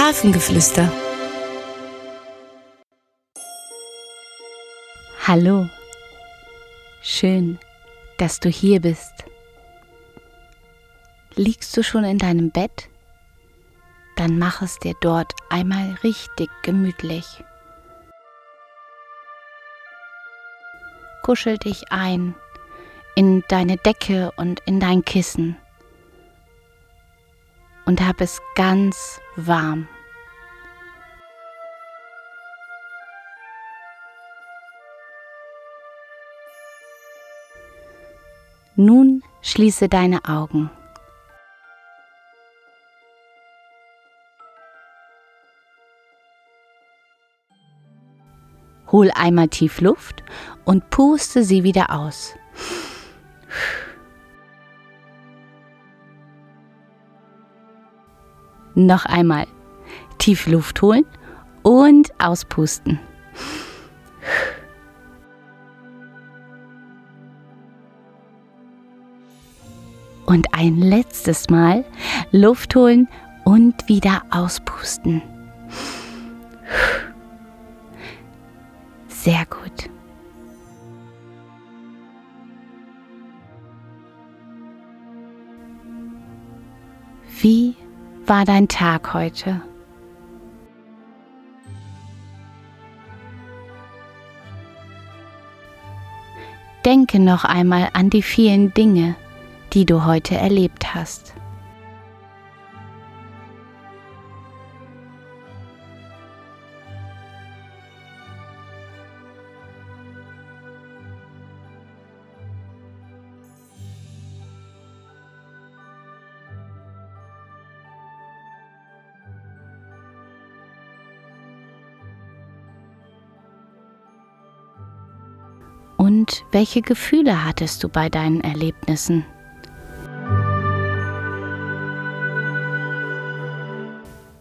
Hafengeflüster. Hallo, schön, dass du hier bist. Liegst du schon in deinem Bett? Dann mach es dir dort einmal richtig gemütlich. Kuschel dich ein in deine Decke und in dein Kissen und hab es ganz warm. Nun schließe deine Augen. Hol einmal tief Luft und puste sie wieder aus. Noch einmal tief Luft holen und auspusten. Und ein letztes Mal Luft holen und wieder auspusten. Sehr gut. Wie war dein Tag heute? Denke noch einmal an die vielen Dinge, die du heute erlebt hast. Und welche Gefühle hattest du bei deinen Erlebnissen?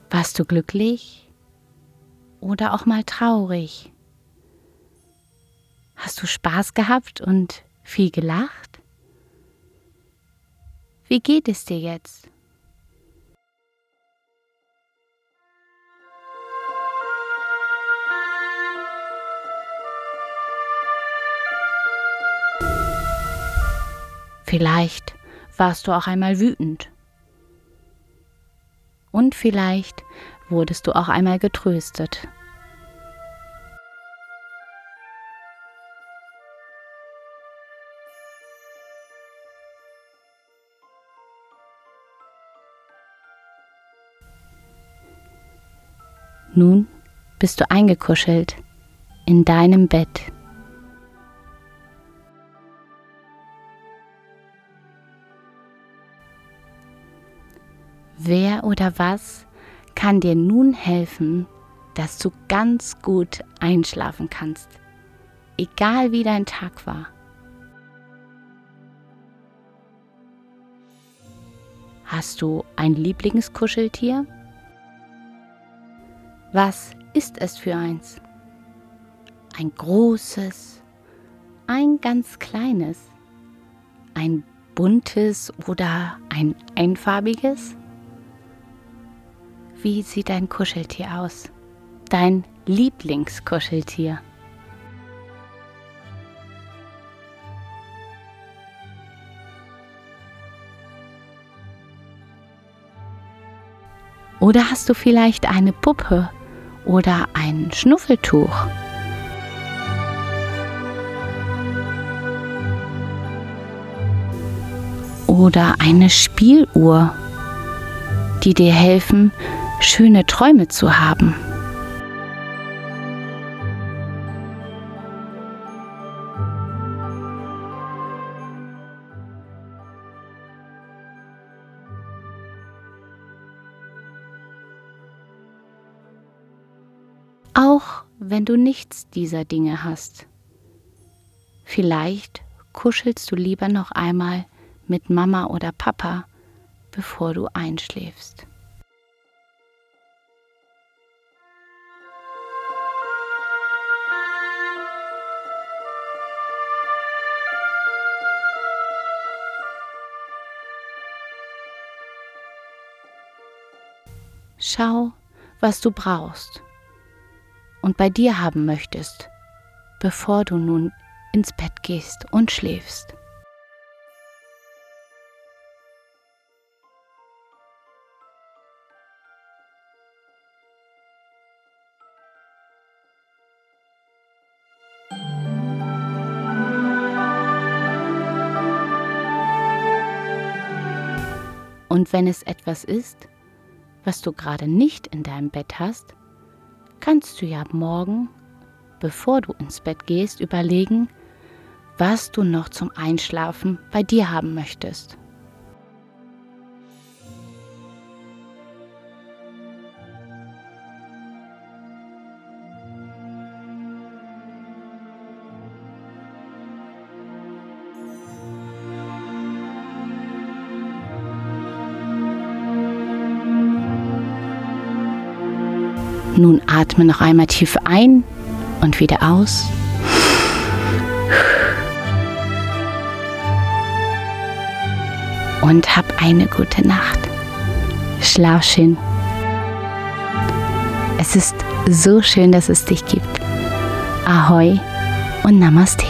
Warst du glücklich oder auch mal traurig? Hast du Spaß gehabt und viel gelacht? Wie geht es dir jetzt? Vielleicht warst du auch einmal wütend. Und vielleicht wurdest du auch einmal getröstet. Nun bist du eingekuschelt in deinem Bett. Wer oder was kann dir nun helfen, dass du ganz gut einschlafen kannst, egal wie dein Tag war? Hast du ein Lieblingskuscheltier? Was ist es für eins? Ein großes, ein ganz kleines, ein buntes oder ein einfarbiges? Wie sieht dein Kuscheltier aus? Dein Lieblingskuscheltier? Oder hast du vielleicht eine Puppe oder ein Schnuffeltuch? Oder eine Spieluhr, die dir helfen, schöne Träume zu haben. Auch wenn du nichts dieser Dinge hast. Vielleicht kuschelst du lieber noch einmal mit Mama oder Papa, bevor du einschläfst. Schau, was du brauchst und bei dir haben möchtest, bevor du nun ins Bett gehst und schläfst. Und wenn es etwas ist, was du gerade nicht in deinem Bett hast, kannst du ja morgen, bevor du ins Bett gehst, überlegen, was du noch zum Einschlafen bei dir haben möchtest. Nun atme noch einmal tief ein und wieder aus. Und hab eine gute Nacht. Schlaf schön. Es ist so schön, dass es dich gibt. Ahoi und Namaste.